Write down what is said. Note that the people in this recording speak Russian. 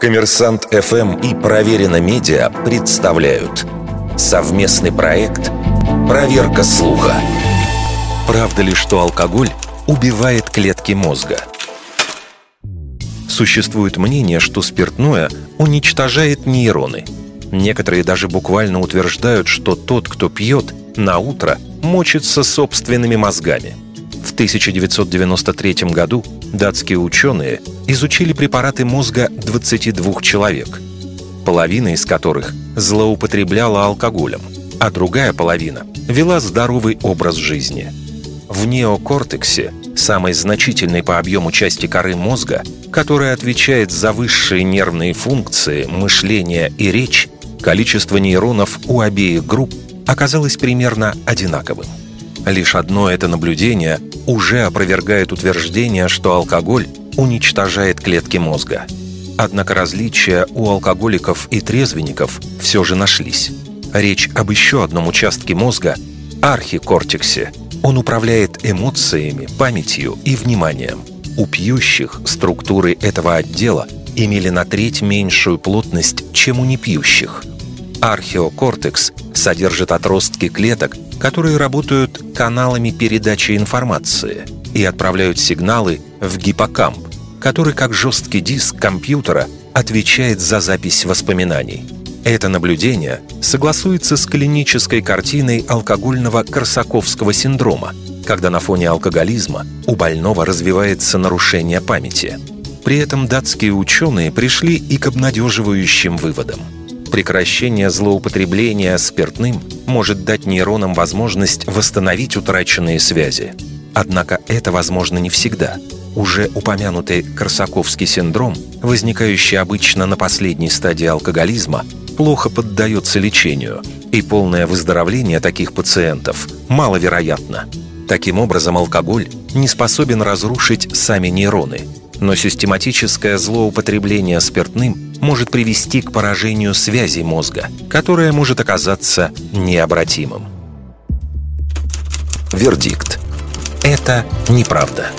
Коммерсант ФМ и Проверено Медиа представляют совместный проект «Проверка слуха». Правда ли, что алкоголь убивает клетки мозга? Существует мнение, что спиртное уничтожает нейроны. Некоторые даже буквально утверждают, что тот, кто пьет, на утро мочится собственными мозгами – в 1993 году датские ученые изучили препараты мозга 22 человек, половина из которых злоупотребляла алкоголем, а другая половина вела здоровый образ жизни. В неокортексе, самой значительной по объему части коры мозга, которая отвечает за высшие нервные функции, мышление и речь, количество нейронов у обеих групп оказалось примерно одинаковым. Лишь одно это наблюдение уже опровергает утверждение, что алкоголь уничтожает клетки мозга. Однако различия у алкоголиков и трезвенников все же нашлись. Речь об еще одном участке мозга – архикортексе. Он управляет эмоциями, памятью и вниманием. У пьющих структуры этого отдела имели на треть меньшую плотность, чем у непьющих. Археокортекс содержит отростки клеток, которые работают каналами передачи информации и отправляют сигналы в гиппокамп, который как жесткий диск компьютера отвечает за запись воспоминаний. Это наблюдение согласуется с клинической картиной алкогольного корсаковского синдрома, когда на фоне алкоголизма у больного развивается нарушение памяти. При этом датские ученые пришли и к обнадеживающим выводам – прекращение злоупотребления спиртным может дать нейронам возможность восстановить утраченные связи. Однако это возможно не всегда. Уже упомянутый Корсаковский синдром, возникающий обычно на последней стадии алкоголизма, плохо поддается лечению, и полное выздоровление таких пациентов маловероятно. Таким образом, алкоголь не способен разрушить сами нейроны – но систематическое злоупотребление спиртным может привести к поражению связи мозга, которое может оказаться необратимым. Вердикт. Это неправда.